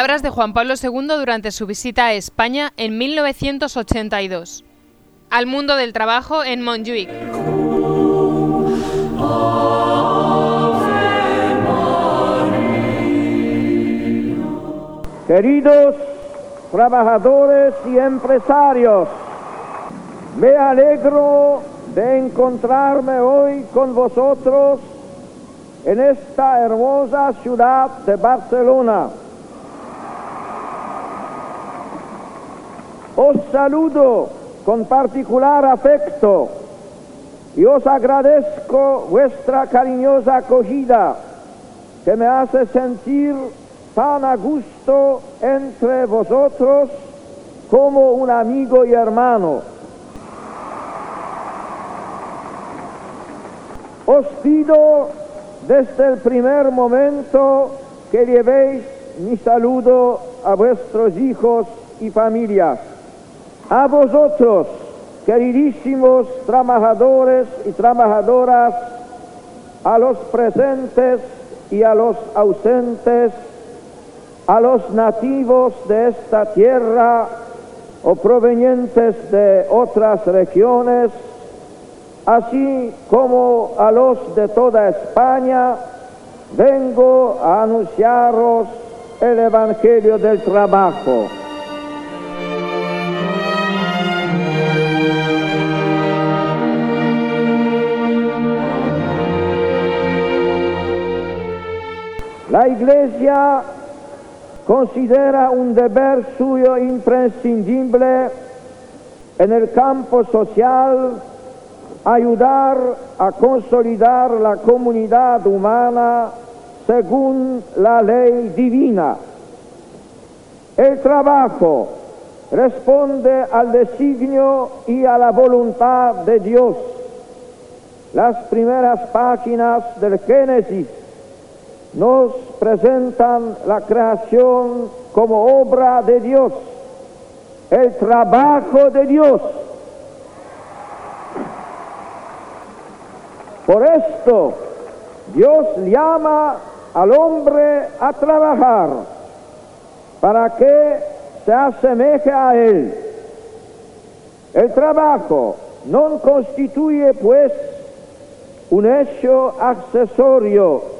Palabras de Juan Pablo II durante su visita a España en 1982. Al mundo del trabajo en Montjuic. Queridos trabajadores y empresarios, me alegro de encontrarme hoy con vosotros en esta hermosa ciudad de Barcelona. Os saludo con particular afecto y os agradezco vuestra cariñosa acogida que me hace sentir tan a gusto entre vosotros como un amigo y hermano. Os pido desde el primer momento que llevéis mi saludo a vuestros hijos y familias. A vosotros, queridísimos trabajadores y trabajadoras, a los presentes y a los ausentes, a los nativos de esta tierra o provenientes de otras regiones, así como a los de toda España, vengo a anunciaros el Evangelio del Trabajo. La Iglesia considera un deber suyo imprescindible en el campo social ayudar a consolidar la comunidad humana según la ley divina. El trabajo responde al designio y a la voluntad de Dios. Las primeras páginas del Génesis nos presentan la creación como obra de Dios, el trabajo de Dios. Por esto Dios llama al hombre a trabajar para que se asemeje a Él. El trabajo no constituye pues un hecho accesorio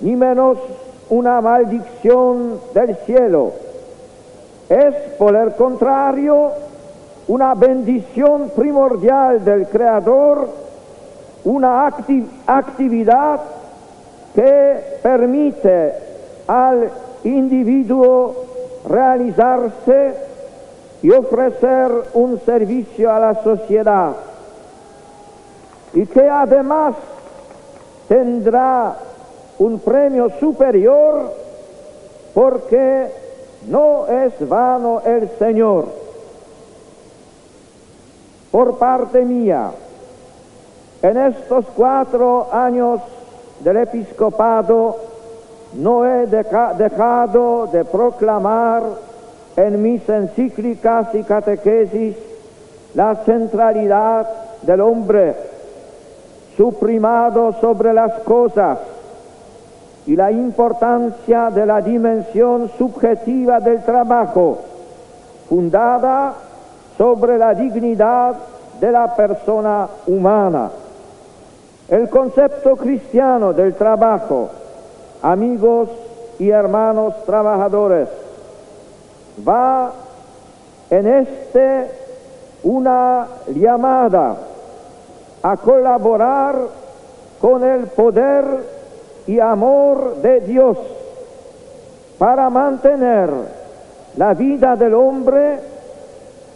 ni menos una maldición del cielo. Es, por el contrario, una bendición primordial del Creador, una actividad que permite al individuo realizarse y ofrecer un servicio a la sociedad y que además tendrá un premio superior porque no es vano el Señor. Por parte mía, en estos cuatro años del episcopado, no he dejado de proclamar en mis encíclicas y catequesis la centralidad del hombre, su primado sobre las cosas, y la importancia de la dimensión subjetiva del trabajo, fundada sobre la dignidad de la persona humana. El concepto cristiano del trabajo, amigos y hermanos trabajadores, va en este una llamada a colaborar con el poder y amor de Dios para mantener la vida del hombre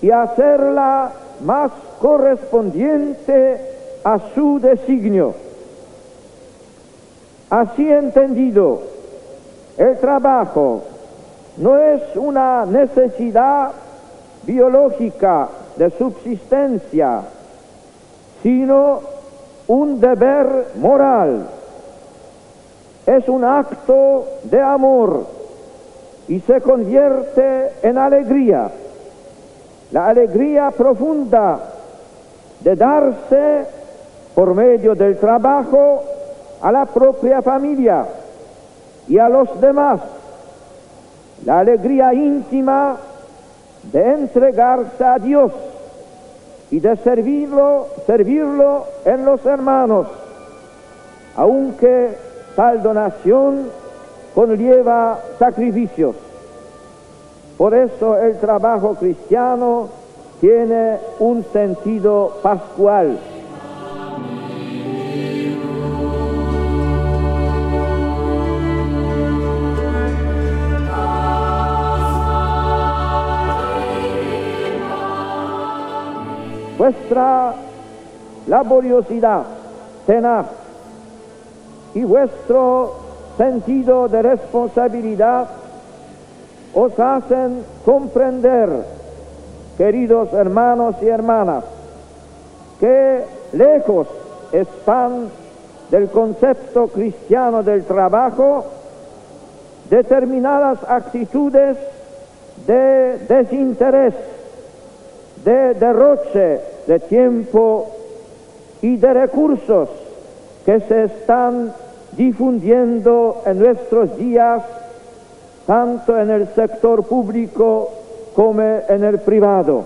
y hacerla más correspondiente a su designio. Así entendido, el trabajo no es una necesidad biológica de subsistencia, sino un deber moral es un acto de amor y se convierte en alegría, la alegría profunda de darse por medio del trabajo a la propia familia y a los demás, la alegría íntima de entregarse a Dios y de servirlo, servirlo en los hermanos, aunque tal donación conlleva sacrificios. Por eso el trabajo cristiano tiene un sentido pascual. Vuestra laboriosidad tenaz y vuestro sentido de responsabilidad os hacen comprender, queridos hermanos y hermanas, que lejos están del concepto cristiano del trabajo determinadas actitudes de desinterés, de derroche de tiempo y de recursos que se están difundiendo en nuestros días, tanto en el sector público como en el privado.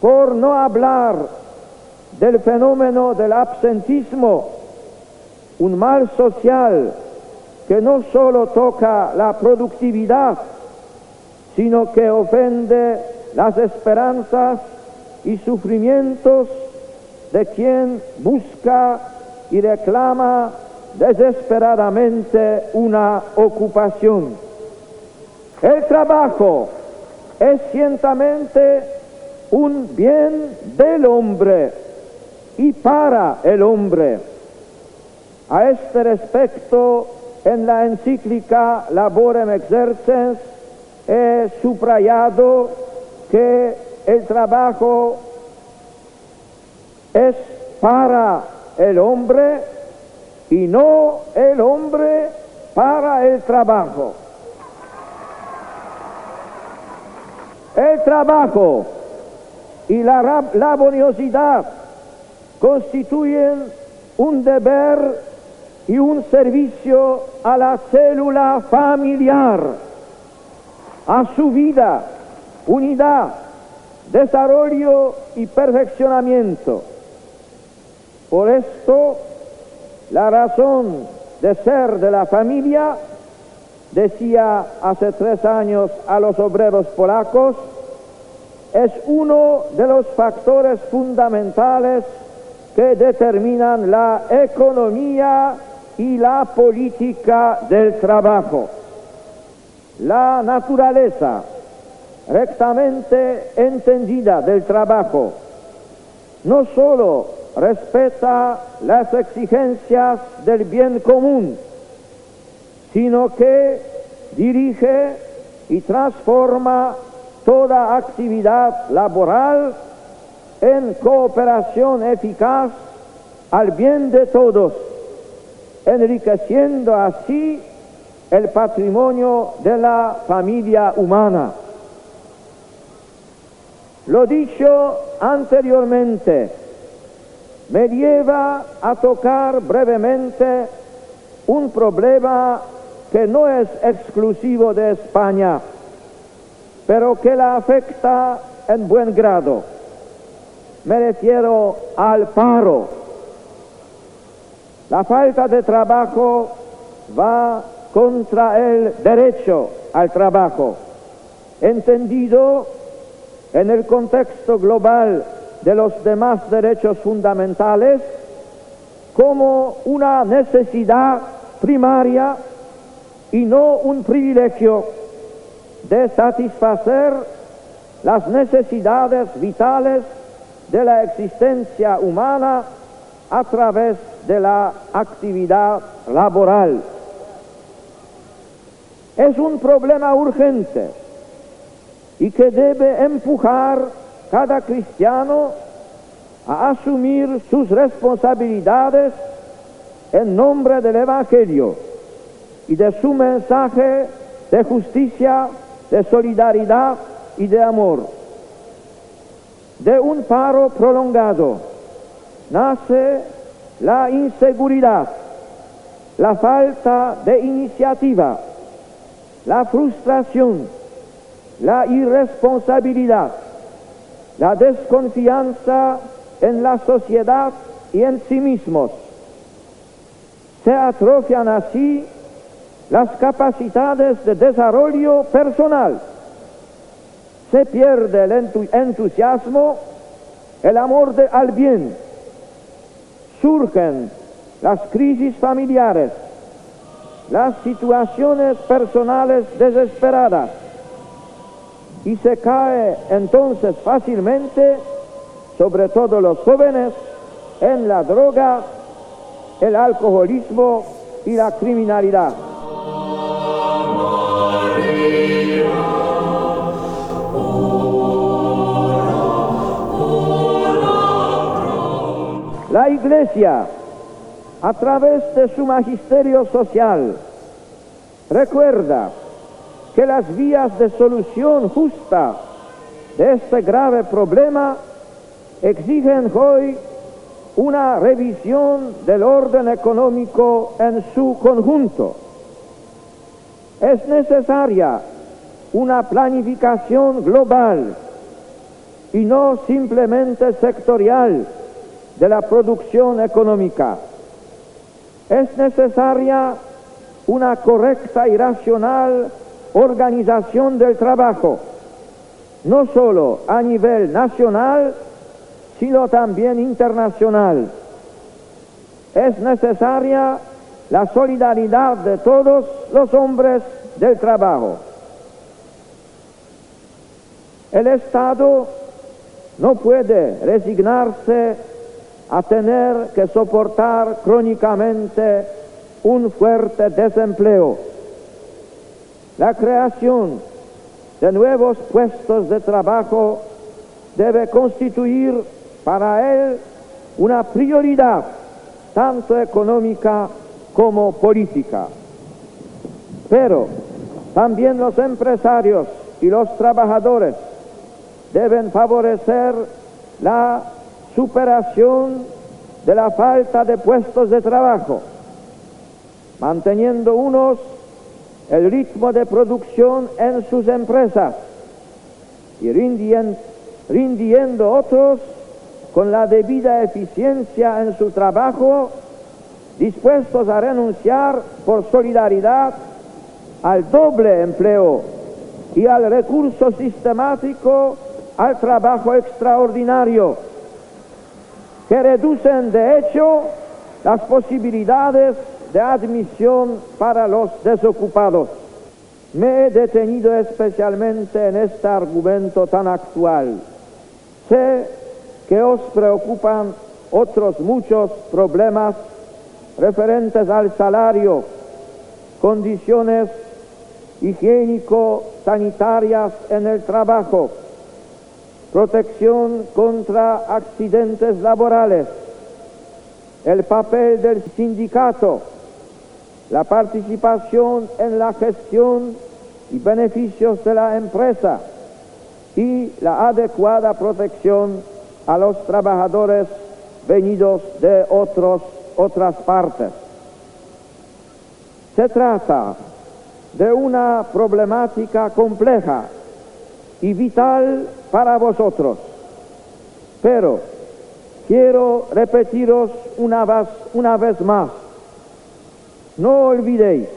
Por no hablar del fenómeno del absentismo, un mal social que no solo toca la productividad, sino que ofende las esperanzas y sufrimientos de quien busca y reclama desesperadamente una ocupación. El trabajo es ciertamente un bien del hombre y para el hombre. A este respecto, en la encíclica Laborem Exercens he subrayado que el trabajo es para el hombre y no el hombre para el trabajo. El trabajo y la laboriosidad constituyen un deber y un servicio a la célula familiar, a su vida, unidad, desarrollo y perfeccionamiento. Por esto, la razón de ser de la familia, decía hace tres años a los obreros polacos, es uno de los factores fundamentales que determinan la economía y la política del trabajo. La naturaleza rectamente entendida del trabajo no sólo respeta las exigencias del bien común, sino que dirige y transforma toda actividad laboral en cooperación eficaz al bien de todos, enriqueciendo así el patrimonio de la familia humana. Lo dicho anteriormente me lleva a tocar brevemente un problema que no es exclusivo de España, pero que la afecta en buen grado. Me refiero al paro. La falta de trabajo va contra el derecho al trabajo, entendido en el contexto global de los demás derechos fundamentales como una necesidad primaria y no un privilegio de satisfacer las necesidades vitales de la existencia humana a través de la actividad laboral. Es un problema urgente y que debe empujar cada cristiano a asumir sus responsabilidades en nombre del Evangelio y de su mensaje de justicia, de solidaridad y de amor. De un paro prolongado nace la inseguridad, la falta de iniciativa, la frustración, la irresponsabilidad, la desconfianza en la sociedad y en sí mismos. Se atrofian así las capacidades de desarrollo personal. Se pierde el entusiasmo, el amor de, al bien. Surgen las crisis familiares, las situaciones personales desesperadas y se cae entonces fácilmente, sobre todo los jóvenes, en la droga, el alcoholismo y la criminalidad. La Iglesia, a través de su magisterio social, recuerda que las vías de solución justa de este grave problema exigen hoy una revisión del orden económico en su conjunto. Es necesaria una planificación global y no simplemente sectorial de la producción económica. Es necesaria una correcta y racional organización del trabajo, no solo a nivel nacional, sino también internacional. Es necesaria la solidaridad de todos los hombres del trabajo. El Estado no puede resignarse a tener que soportar crónicamente un fuerte desempleo. La creación de nuevos puestos de trabajo debe constituir para él una prioridad tanto económica como política. Pero también los empresarios y los trabajadores deben favorecer la superación de la falta de puestos de trabajo, manteniendo unos el ritmo de producción en sus empresas y rindiendo, otros con la debida eficiencia en su trabajo, dispuestos a renunciar por solidaridad al doble empleo y al recurso sistemático al trabajo extraordinario, que reducen de hecho las posibilidades de admisión para los desocupados. Me he detenido especialmente en este argumento tan actual. Sé que os preocupan otros muchos problemas referentes al salario, condiciones higiénico-sanitarias en el trabajo, protección contra accidentes laborales, el papel del sindicato, la participación en la gestión y beneficios de la empresa y la adecuada protección a los trabajadores venidos de otros, otras partes. Se trata de una problemática compleja y vital para vosotros, pero quiero repetiros una vez, una vez más no olvidéis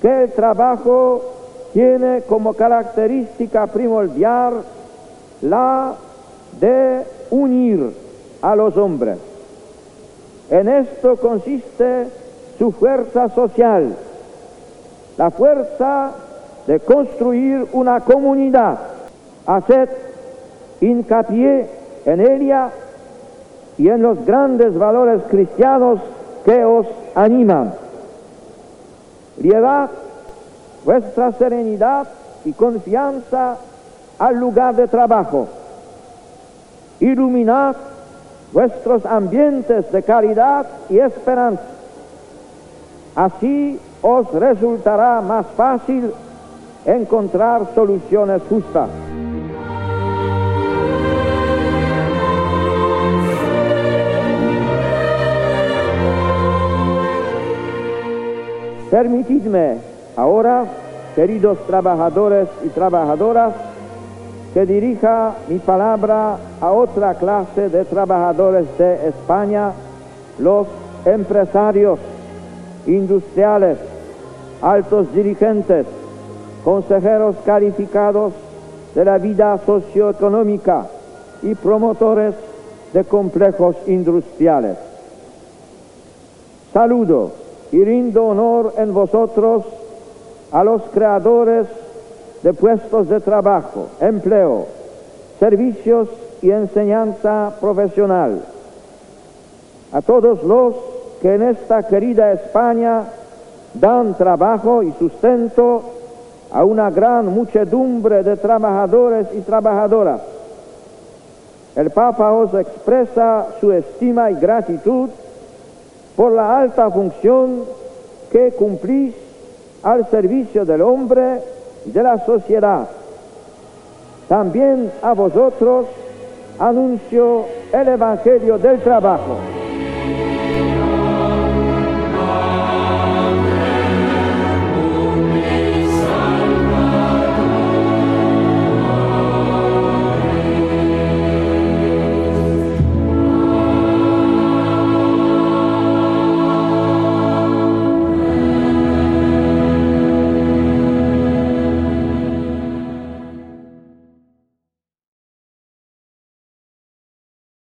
que el trabajo tiene como característica primordial la de unir a los hombres. En esto consiste su fuerza social, la fuerza de construir una comunidad. Haced hincapié en ella y en los grandes valores cristianos que os animan. Llevad vuestra serenidad y confianza al lugar de trabajo. Iluminad vuestros ambientes de caridad y esperanza. Así os resultará más fácil encontrar soluciones justas. Permitidme ahora queridos trabajadores y trabajadoras, que dirija mi palabra a otra clase de trabajadores de España, los empresarios, industriales, altos dirigentes, consejeros calificados de la vida socioeconómica y promotores de complejos industriales. Saludo y rindo honor en vosotros a los creadores de puestos de trabajo, empleo, servicios y enseñanza profesional, a todos los que en esta querida España dan trabajo y sustento a una gran muchedumbre de trabajadores y trabajadoras. El Papa os expresa su estima y gratitud por la alta función que cumplís al servicio del hombre de la sociedad. También a vosotros anuncio el Evangelio del trabajo.